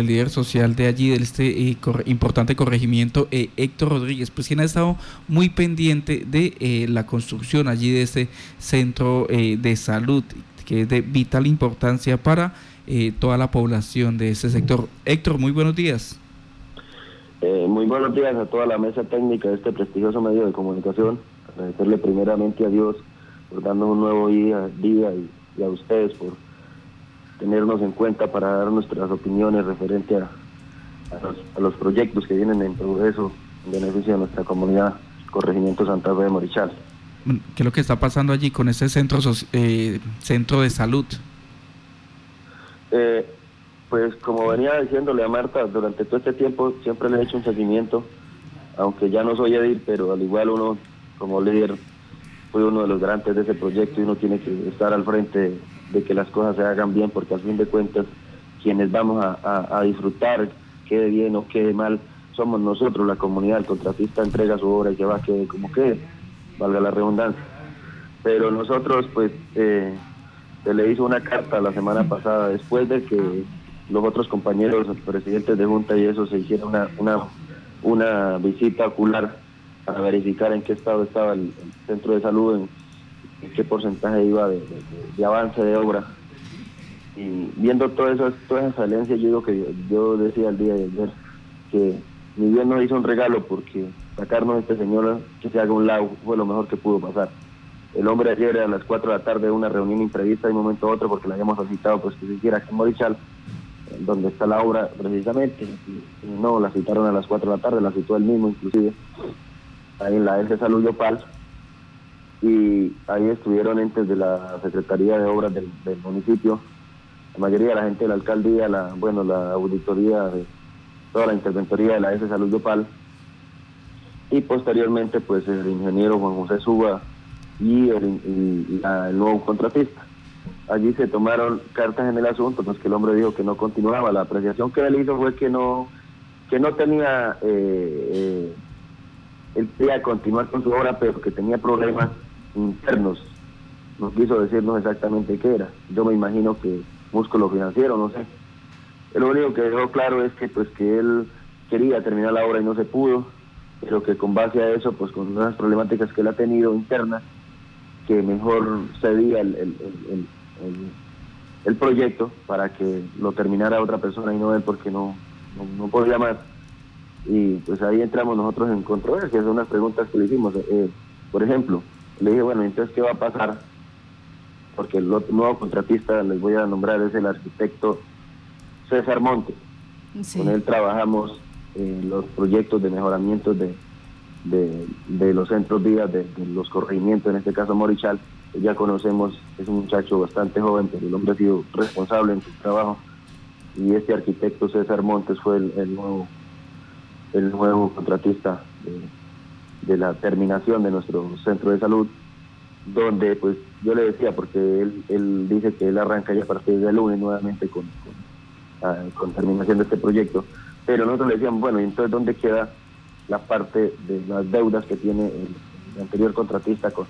el líder social de allí, de este eh, importante corregimiento, eh, Héctor Rodríguez, pues quien ha estado muy pendiente de eh, la construcción allí de este centro de salud, que es de vital importancia para toda la población de ese sector. Héctor, muy buenos días. muy buenos días a toda la mesa técnica de este prestigioso medio de comunicación. Agradecerle primeramente a Dios por darnos un nuevo día, día y a ustedes por tenernos en cuenta para dar nuestras opiniones referente a, los, proyectos que vienen en progreso en beneficio de nuestra comunidad, Corregimiento Santa Fe de Morichal. ¿Qué es lo que está pasando allí con ese centro, eh, centro de salud? Eh, pues como venía diciéndole a Marta, durante todo este tiempo siempre le he hecho un seguimiento, aunque ya no soy edil, pero al igual uno como líder fue uno de los grandes de ese proyecto y uno tiene que estar al frente de que las cosas se hagan bien, porque al fin de cuentas quienes vamos a, disfrutar, quede bien o quede mal, somos nosotros, la comunidad, el contratista entrega su obra y que va a quede como quede, valga la redundancia. Pero nosotros, pues, eh, se le hizo una carta la semana pasada, después de que los otros compañeros, los presidentes de Junta y eso, se hicieron una, una, una visita ocular para verificar en qué estado estaba el, centro de salud, en, qué porcentaje iba de, avance de obra. Y viendo todas esas, todas esas falencias, yo digo que yo, decía el día de ayer que mi Dios nos hizo un regalo porque sacarnos a este señor que se haga un lado fue lo mejor que pudo pasar. El hombre ayer a las 4 de la tarde una reunión imprevista de un momento a otro porque la habíamos citado pues que se hiciera aquí en Morichal, donde está la obra precisamente. No, la citaron a las 4 de la tarde, la citó él mismo inclusive, ahí en la de Salud Yopal y ahí estuvieron entes de la Secretaría de Obras del, municipio, la mayoría de la gente de la alcaldía, la, bueno, la auditoría, de, toda la interventoría de la S Salud Yopal y posteriormente pues el ingeniero Juan José Suba y el, nuevo contratista. Allí se tomaron cartas en el asunto, pues que el hombre dijo que no continuaba. La apreciación que él hizo fue que no que no tenía eh, eh, él quería continuar con su obra, pero que tenía problemas internos. No quiso decirnos exactamente qué era. Yo me imagino que músculo financiero, no sé. Lo único que dejó claro es que pues que él quería terminar la obra y no se pudo, pero que con base a eso, pues con unas problemáticas que él ha tenido internas, que mejor cedía el, el, el, el, proyecto para que lo terminara otra persona y no él porque no, no, podía más. Y pues ahí entramos nosotros en controversia, son unas preguntas que le hicimos. Eh, por ejemplo, le dije, bueno, entonces, ¿qué va a pasar? Porque el nuevo contratista, les voy a nombrar, es el arquitecto César Monte. Con él trabajamos en los proyectos de mejoramiento de, de, los centros vías, de, los corregimientos, en este caso Morichal. Ya conocemos, es un muchacho bastante joven, pero el hombre ha sido responsable en su trabajo. Y este arquitecto César Montes fue el, el nuevo el nuevo contratista de, de la terminación de nuestro centro de salud, donde pues yo le decía, porque él, él dice que él arranca ya a partir del lunes nuevamente con, con, ah, terminación de este proyecto, pero nosotros le decíamos, bueno, ¿y entonces dónde queda la parte de las deudas que tiene el, anterior contratista, con,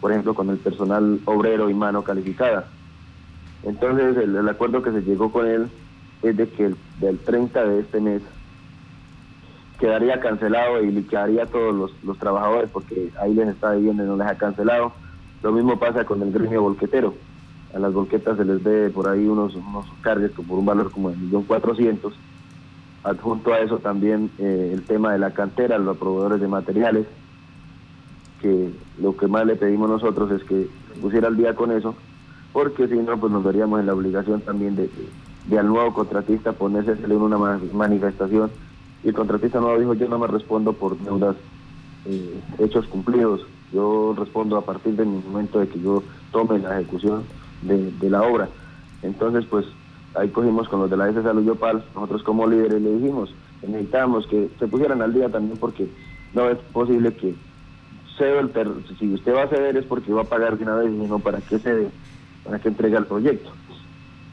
por ejemplo, con el personal obrero y mano calificada? Entonces el, el acuerdo que se llegó con él es de que el, del 30 de este mes quedaría cancelado y liquidaría a todos los, trabajadores porque ahí les está viviendo y no les ha cancelado. Lo mismo pasa con el gremio volquetero. A las volquetas se les ve por ahí unos, unos cargos por un valor como de millón cuatrocientos. Adjunto a eso también eh, el tema de la cantera, los proveedores de materiales, que lo que más le pedimos nosotros es que pusiera al día con eso, porque si no, pues nos veríamos en la obligación también de, de, al nuevo contratista ponerse en una manifestación y el contratista no dijo, yo no me respondo por deudas eh, hechos cumplidos, yo respondo a partir del momento de que yo tome la ejecución de, la obra. Entonces, pues ahí cogimos con los de la S Salud Yopal, nosotros como líderes le dijimos, necesitamos que se pusieran al día también porque no es posible que cedo el si usted va a ceder es porque va a pagar de una vez y para que cede, para que entregue el proyecto.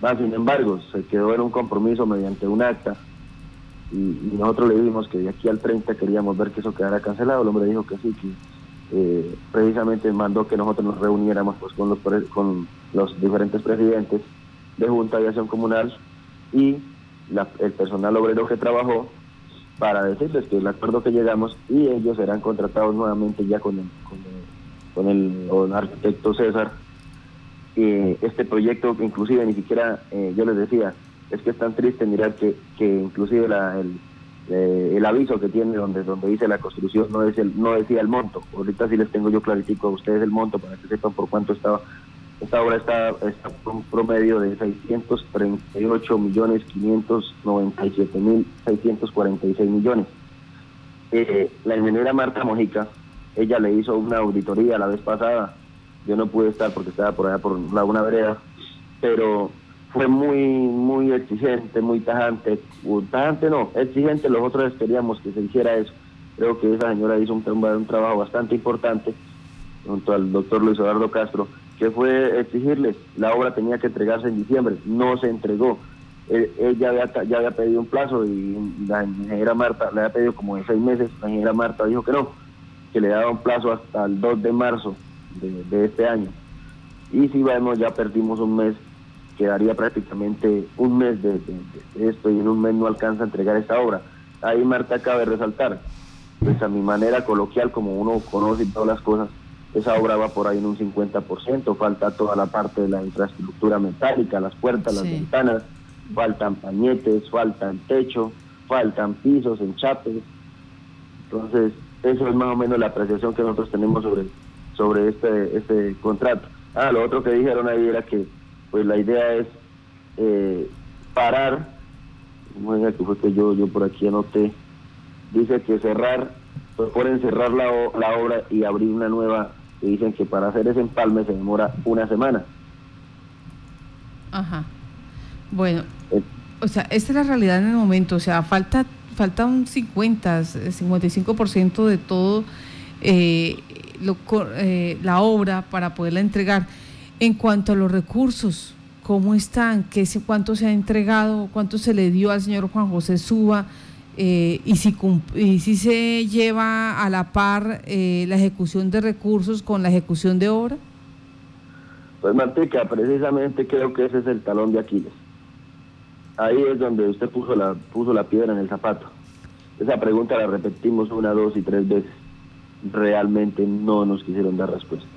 Más sin embargo, se quedó en un compromiso mediante un acta y, nosotros le dijimos que de aquí al 30 queríamos ver que eso quedara cancelado. El hombre dijo que sí, que eh, precisamente mandó que nosotros nos reuniéramos pues, con, los, con los diferentes presidentes de Junta de Acción Comunal y el personal obrero que trabajó para decirles que el acuerdo que llegamos y ellos serán contratados nuevamente ya con el, con el, arquitecto César. Eh, este proyecto, inclusive ni siquiera, eh, yo les decía, es que es tan triste mirar que, que inclusive la, el, eh, el aviso que tiene donde donde dice la construcción no es el no decía el monto ahorita sí les tengo yo claritico a ustedes el monto para que sepan por cuánto estaba esta obra está, por un promedio de 638 millones 597 mil 646 millones. Eh, la ingeniera Marta Mojica, ella le hizo una auditoría la vez pasada. Yo no pude estar porque estaba por allá por Laguna Vereda, pero fue muy muy exigente, muy tajante. Tajante no, exigente. Los otros queríamos que se hiciera eso. Creo que esa señora hizo un, trabajo bastante importante junto al doctor Luis Eduardo Castro que fue exigirles, la obra tenía que entregarse en diciembre, no se entregó. Él, ya, había, pedido un plazo y la ingeniera Marta le había pedido como de seis meses, la ingeniera Marta dijo que no, que le daba un plazo hasta el 2 de marzo de, este año. Y si vemos, ya perdimos un mes, quedaría prácticamente un mes de, esto y en un mes no alcanza a entregar esta obra. Ahí Marta cabe resaltar, pues a mi manera coloquial, como uno conoce todas las cosas, esa obra va por ahí en un 50%, falta toda la parte de la infraestructura metálica, las puertas, las ventanas, faltan pañetes, faltan techo, faltan pisos, enchapes. Entonces, eso es más o menos la apreciación que nosotros tenemos sobre, sobre este, este contrato. Ah, lo otro que dijeron ahí era que pues la idea es eh, parar, que fue que yo, yo por aquí anoté, dice que cerrar, pues pueden cerrar la, la obra y abrir una nueva y dicen que para hacer ese empalme se demora una semana. Ajá. Bueno, eh. o sea, esta es la realidad en el momento, o sea, falta falta un 50, 55% de todo eh, lo, eh, la obra para poderla entregar. En cuanto a los recursos, ¿cómo están? ¿Qué, ¿Cuánto se ha entregado? ¿Cuánto se le dio al señor Juan José Suba? Eh, y, si, y si se lleva a la par eh, la ejecución de recursos con la ejecución de obra? Pues Manteca, precisamente creo que ese es el talón de Aquiles. Ahí es donde usted puso la, puso la piedra en el zapato. Esa pregunta la repetimos una, dos y tres veces. Realmente no nos quisieron dar respuesta.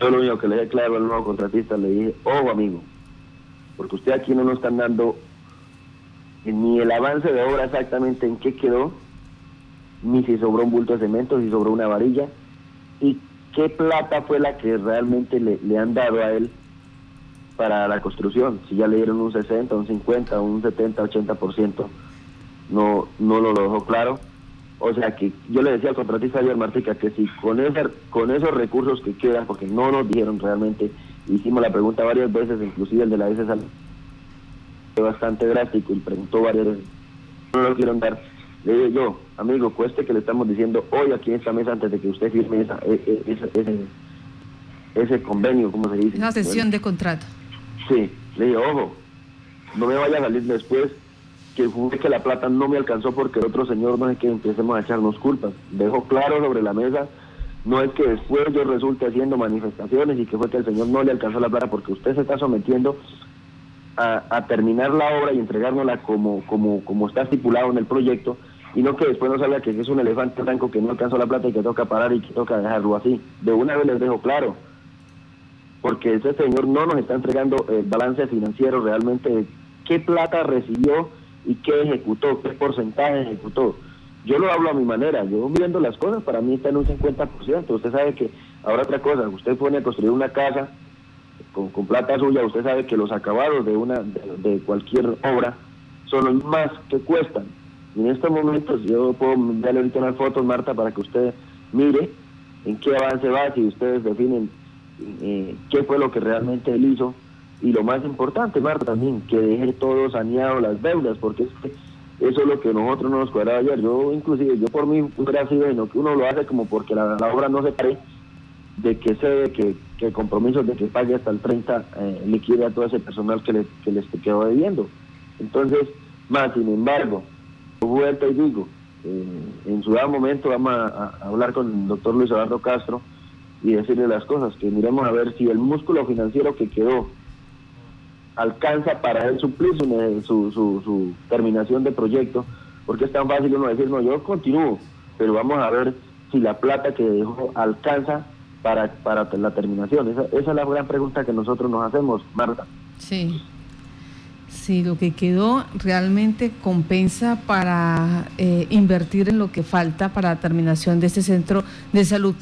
Yo lo único que le dije claro al nuevo contratista, le dije, oh amigo, porque usted aquí no nos están dando ni el avance de obra exactamente en qué quedó, ni si sobró un bulto de cemento, si sobró una varilla, y qué plata fue la que realmente le, han dado a él para la construcción, si ya le dieron un 60, un 50, un 70, 80%, no, no lo dejó claro. O sea que yo le decía al contratista ayer Martica que si con, con esos recursos que quedan, porque no nos dijeron realmente, hicimos la pregunta varias veces, inclusive el de la SSL, bastante drástico y preguntó varias veces, no lo quiero dar. Le digo yo, amigo, cueste que le estamos diciendo hoy aquí en esta mesa antes de que usted firme esa, e, e, ese, ese, convenio, como se dice. Una sesión de contrato. Sí, le digo, ojo, no me vaya a salir después que fue que la plata no me alcanzó porque otro señor no es que empecemos a echarnos culpas. Dejo claro sobre la mesa, no es que después yo resulte haciendo manifestaciones y que fue que el señor no le alcanzó la plata porque usted se está sometiendo a, terminar la obra y entregárnosla como, como, como está estipulado en el proyecto y no que después nos salga que es un elefante blanco que no alcanzó la plata y que toca parar y que toca dejarlo así. De una vez les dejo claro, porque ese señor no nos está entregando el balance financiero realmente de qué plata recibió y qué ejecutó, qué porcentaje ejecutó. Yo lo hablo a mi manera, yo viendo las cosas, para mí está en un 50%. Usted sabe que, ahora otra cosa, usted pone a construir una casa con, plata suya, usted sabe que los acabados de una de, cualquier obra son los más que cuestan. Y en estos momentos yo puedo darle ahorita unas fotos, Marta, para que usted mire en qué avance va, si ustedes definen eh, qué fue lo que realmente él hizo. Y lo más importante, Marta, también, que deje todo saneado las deudas, porque es que eso es lo que nosotros no nos cuadraba ayer. Yo, inclusive, yo por mí hubiera sido en que uno lo hace como porque la, obra no se pare de que se que, que compromisos de que pague hasta el 30 eh, liquide a todo ese personal que, le, que les quedó debiendo. Entonces, más sin embargo, vuelta y digo, eh, en su dado momento vamos a, hablar con el doctor Luis Eduardo Castro y decirle las cosas, que miremos a ver si el músculo financiero que quedó alcanza para él suplir su, su, su, terminación de proyecto, porque es tan fácil uno decir, no, yo continúo, pero vamos a ver si la plata que dejó alcanza para, para la terminación. Esa, esa es la gran pregunta que nosotros nos hacemos, Marta. Sí. Sí, lo que quedó realmente compensa para eh, invertir en lo que falta para la terminación de este centro de salud.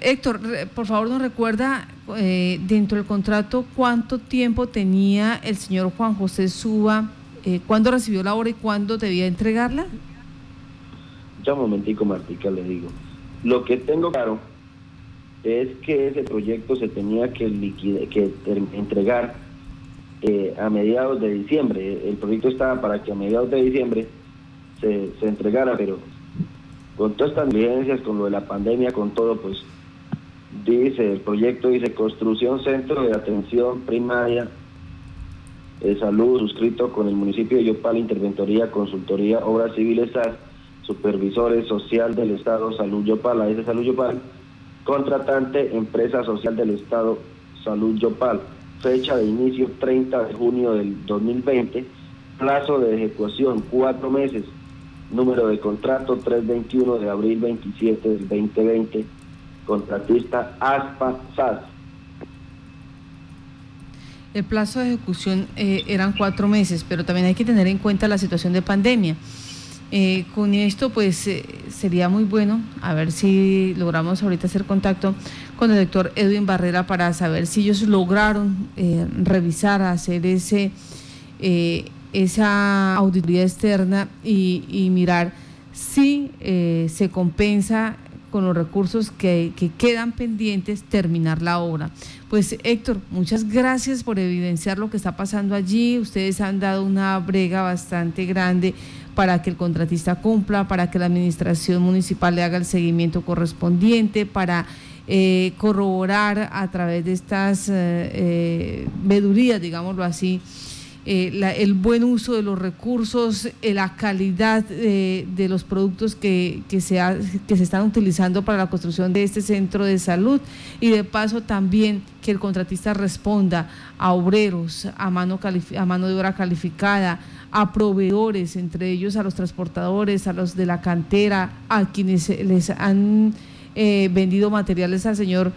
Héctor, por favor nos recuerda eh, dentro del contrato cuánto tiempo tenía el señor Juan José Suba, eh, cuándo recibió la obra y cuándo debía entregarla. Ya un momentico, Martica, le digo. Lo que tengo claro es que ese proyecto se tenía que, que entregar eh, a mediados de diciembre. El proyecto estaba para que a mediados de diciembre se, se entregara, pero con todas estas evidencias, con lo de la pandemia, con todo, pues dice, el proyecto dice construcción centro de atención primaria de salud suscrito con el municipio de Yopal, Interventoría, Consultoría, Obras Civiles Supervisores Social del Estado, Salud Yopal, a ese Salud Yopal, contratante, Empresa Social del Estado, Salud Yopal fecha de inicio 30 de junio del 2020, plazo de ejecución cuatro meses, número de contrato 321 de abril 27 del 2020, contratista ASPA SAS. El plazo de ejecución eh, eran cuatro meses, pero también hay que tener en cuenta la situación de pandemia. Eh, con esto, pues eh, sería muy bueno, a ver si logramos ahorita hacer contacto con el doctor Edwin Barrera para saber si ellos lograron eh, revisar, hacer ese esa auditoría externa y, mirar si se compensa con los recursos que, quedan pendientes terminar la obra. Pues Héctor, muchas gracias por evidenciar lo que está pasando allí. Ustedes han dado una brega bastante grande para que el contratista cumpla, para que la administración municipal le haga el seguimiento correspondiente, para eh, corroborar a través de estas eh, vedurías, digámoslo así, eh, el buen uso de los recursos, la calidad de los productos que, que, se que se están utilizando para la construcción de este centro de salud. Y de paso también que el contratista responda a obreros, a mano, a mano de obra calificada, a proveedores, entre ellos a los transportadores, a los de la cantera, a quienes les han eh, vendido materiales al señor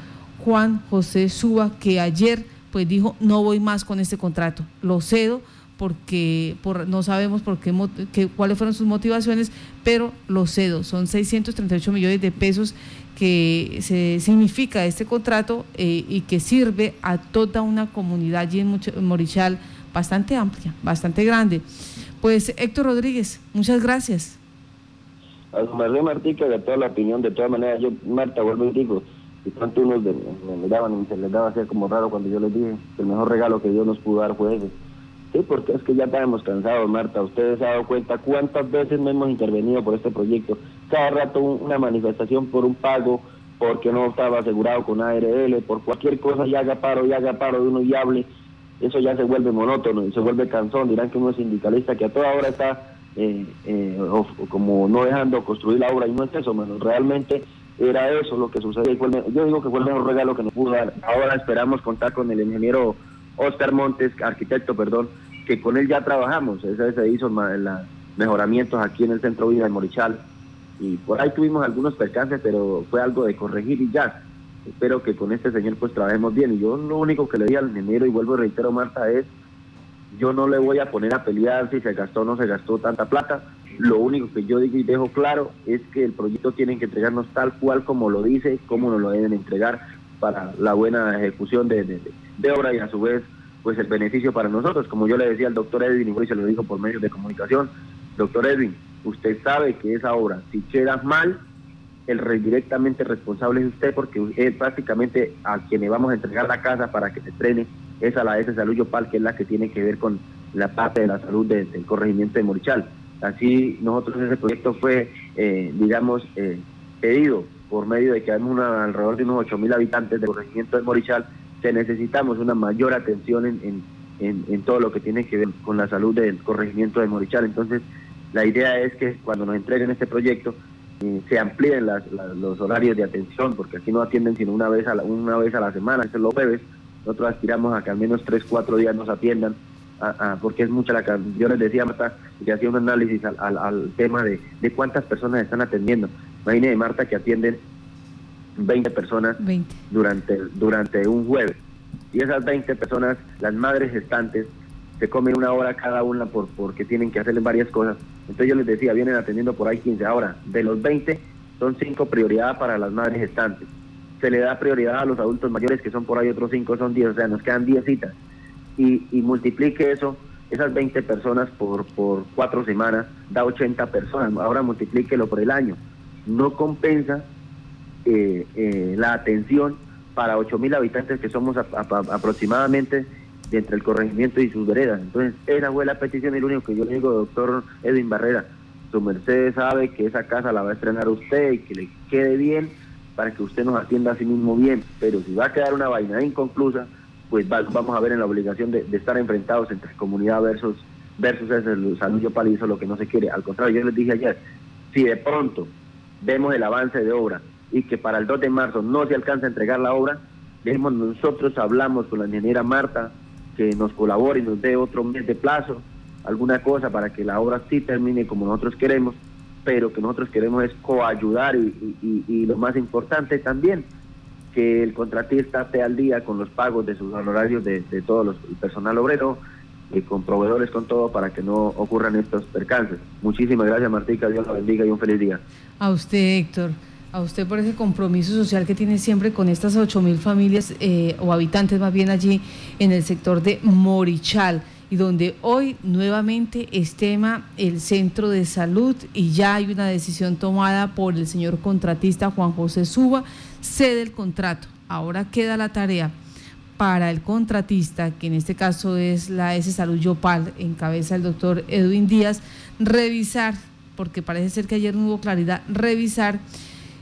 Juan José Suba, que ayer pues dijo, no voy más con este contrato, lo cedo porque por, no sabemos por qué, cuáles fueron sus motivaciones, pero lo cedo. Son 638 millones de pesos que se significa este contrato eh, y que sirve a toda una comunidad allí en Morichal bastante amplia, bastante grande. Pues Héctor Rodríguez, muchas gracias. A su Martica, de toda la opinión, de todas maneras, yo, Marta, vuelvo y digo, y tanto unos de, me miraban y se les daba así como raro cuando yo les dije que el mejor regalo que Dios nos pudo dar fue ese. Sí, porque es que ya estamos cansados, Marta. Ustedes se han dado cuenta cuántas veces no hemos intervenido por este proyecto. Cada rato una manifestación por un pago, porque no estaba asegurado con ARL, por cualquier cosa, ya haga paro, ya haga paro de uno y hable eso ya se vuelve monótono y se vuelve cansón. Dirán que uno es sindicalista que a toda hora está eh, eh, como no dejando construir la obra y no es eso, menos realmente era eso lo que sucede. yo digo que fue el mejor regalo que nos pudo dar. Ahora esperamos contar con el ingeniero Oscar Montes, arquitecto, perdón, que con él ya trabajamos. Ese se hizo mejoramientos aquí en el centro vida de Morichal. Y por ahí tuvimos algunos percances, pero fue algo de corregir y ya espero que con este señor pues trabajemos bien. Y yo lo único que le di al ingeniero, y vuelvo a reitero, Marta, es, yo no le voy a poner a pelear si se gastó o no se gastó tanta plata. Lo único que yo digo y dejo claro es que el proyecto tiene que entregarnos tal cual como lo dice, como nos lo deben entregar para la buena ejecución de, de, obra y a su vez pues el beneficio para nosotros. Como yo le decía al doctor Edwin y se lo digo por medios de comunicación, doctor Edwin, usted sabe que esa obra, si queda mal, el directamente responsable es usted porque es prácticamente a quien le vamos a entregar la casa para que se estrene es a la S Salud Yopal, que es la que tiene que ver con la parte de la salud del corregimiento de Morichal. Así nosotros ese proyecto fue, eh, digamos, eh, pedido por medio de que hay una, alrededor de unos 8.000 habitantes del corregimiento de Morichal, que necesitamos una mayor atención en, en, en todo lo que tiene que ver con la salud del corregimiento de Morichal. Entonces, la idea es que cuando nos entreguen este proyecto, se amplíen los horarios de atención, porque aquí no atienden sino una vez a la, una vez a la semana, eso es los jueves. Nosotros aspiramos a que al menos tres, cuatro días nos atiendan porque es mucha la yo les decía Marta que hacía un análisis al, tema de, de, cuántas personas están atendiendo. Imagínese Marta que atienden 20 personas Durante, durante un jueves. Y esas 20 personas, las madres gestantes, se comen una hora cada una por, porque tienen que hacerle varias cosas. Entonces yo les decía, vienen atendiendo por ahí 15. Ahora, de los 20, son 5 prioridades para las madres gestantes. Se le da prioridad a los adultos mayores, que son por ahí otros 5, son 10, o sea, nos quedan 10 citas. Y, y multiplique eso, esas 20 personas por, por 4 semanas, da 80 personas. Ahora multiplíquelo por el año. No compensa eh, eh, la atención para 8.000 habitantes que somos aproximadamente de entre el corregimiento y sus veredas. Entonces, esa fue la petición y lo único que yo le digo, doctor Edwin Barrera, su merced sabe que esa casa la va a estrenar usted y que le quede bien para que usted nos atienda a sí mismo bien, pero si va a quedar una vaina inconclusa, pues vamos a ver en la obligación de, estar enfrentados entre comunidad versus versus ese salud yo palizo lo que no se quiere. Al contrario, yo les dije ayer, si de pronto vemos el avance de obra y que para el 2 de marzo no se alcanza a entregar la obra, dejemos nosotros hablamos con la ingeniera Marta que nos colabore y nos dé otro mes de plazo, alguna cosa para que la obra sí termine como nosotros queremos, pero que nosotros queremos es coayudar y, y, lo más importante también, que el contratista esté al día con los pagos de sus honorarios de, de todo los, el personal obrero, y con proveedores, con todo, para que no ocurran estos percances. Muchísimas gracias, Martica. Dios la bendiga y un feliz día. A usted, Héctor a usted por ese compromiso social que tiene siempre con estas ocho mil familias eh, o habitantes más bien allí en el sector de Morichal y donde hoy nuevamente es tema el centro de salud y ya hay una decisión tomada por el señor contratista Juan José Suba, cede el contrato. Ahora queda la tarea para el contratista, que en este caso es la S Salud Yopal, en cabeza el doctor Edwin Díaz, revisar, porque parece ser que ayer no hubo claridad, revisar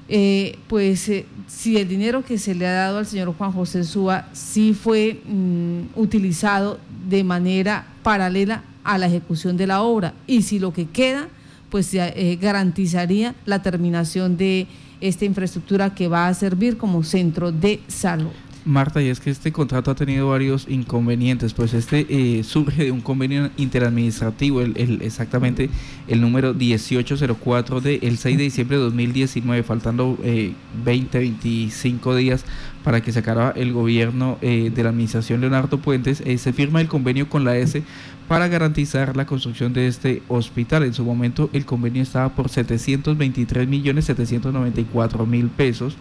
eh, pues eh, si el dinero que se le ha dado al señor Juan José Súa sí fue mm, utilizado de manera paralela a la ejecución de la obra y si lo que queda pues eh, garantizaría la terminación de esta infraestructura que va a servir como centro de salud. Marta, y es que este contrato ha tenido varios inconvenientes, pues este eh, surge de un convenio interadministrativo, el, exactamente el número 1804 del 6 de diciembre de 2019, faltando 20, eh, 25 días para que se acabara el gobierno eh, de la administración Leonardo Puentes, se firma el convenio con la S para garantizar la construcción de este hospital. En su momento el convenio estaba por 723 millones 794 mil pesos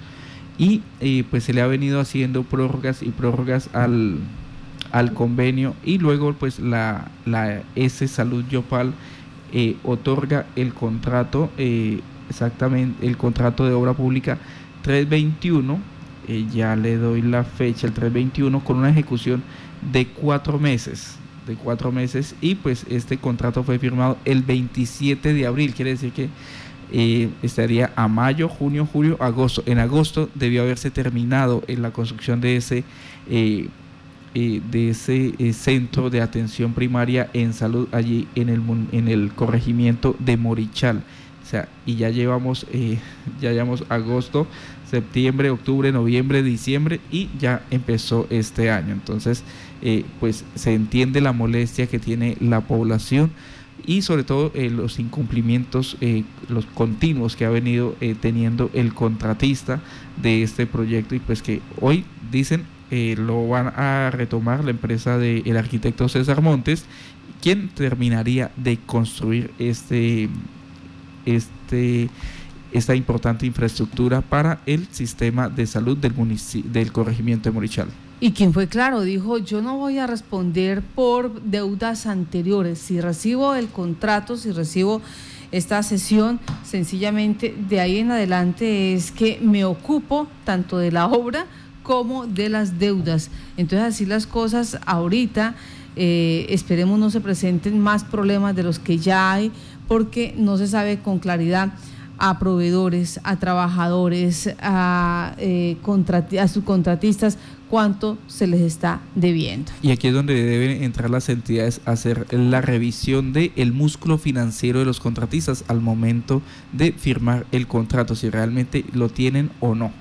y eh, pues se le ha venido haciendo prórrogas y prórrogas al, convenio. Y luego pues la, la S Salud Yopal eh, otorga el contrato, eh, exactamente el contrato de obra pública 321, ya le doy la fecha, el 321, con una ejecución de cuatro meses de cuatro meses. Y pues este contrato fue firmado el 27 de abril, quiere decir que eh, estaría a mayo, junio, julio, agosto. En agosto debió haberse terminado en la construcción de ese, eh, eh, de ese centro de atención primaria en salud allí en el, en el corregimiento de Morichal. O sea, y ya llevamos, ya llevamos agosto, septiembre, octubre, noviembre, diciembre y ya empezó este año. Entonces, pues se entiende la molestia que tiene la población y sobre todo eh, los incumplimientos eh, los continuos que ha venido eh, teniendo el contratista de este proyecto y pues que hoy dicen lo van a retomar la empresa del arquitecto César Montes quien terminaría de construir este este esta importante infraestructura para el sistema de salud del, del corregimiento de Morichal. Y quien fue claro, dijo, yo no voy a responder por deudas anteriores. Si recibo el contrato, si recibo esta sesión, sencillamente de ahí en adelante es que me ocupo tanto de la obra como de las deudas. Entonces así las cosas ahorita, eh, esperemos no se presenten más problemas de los que ya hay, porque no se sabe con claridad a proveedores, a trabajadores, a, eh, a subcontratistas, cuánto se les está debiendo. Y aquí es donde deben entrar las entidades a hacer la revisión del el músculo financiero de los contratistas al momento de firmar el contrato, si realmente lo tienen o no.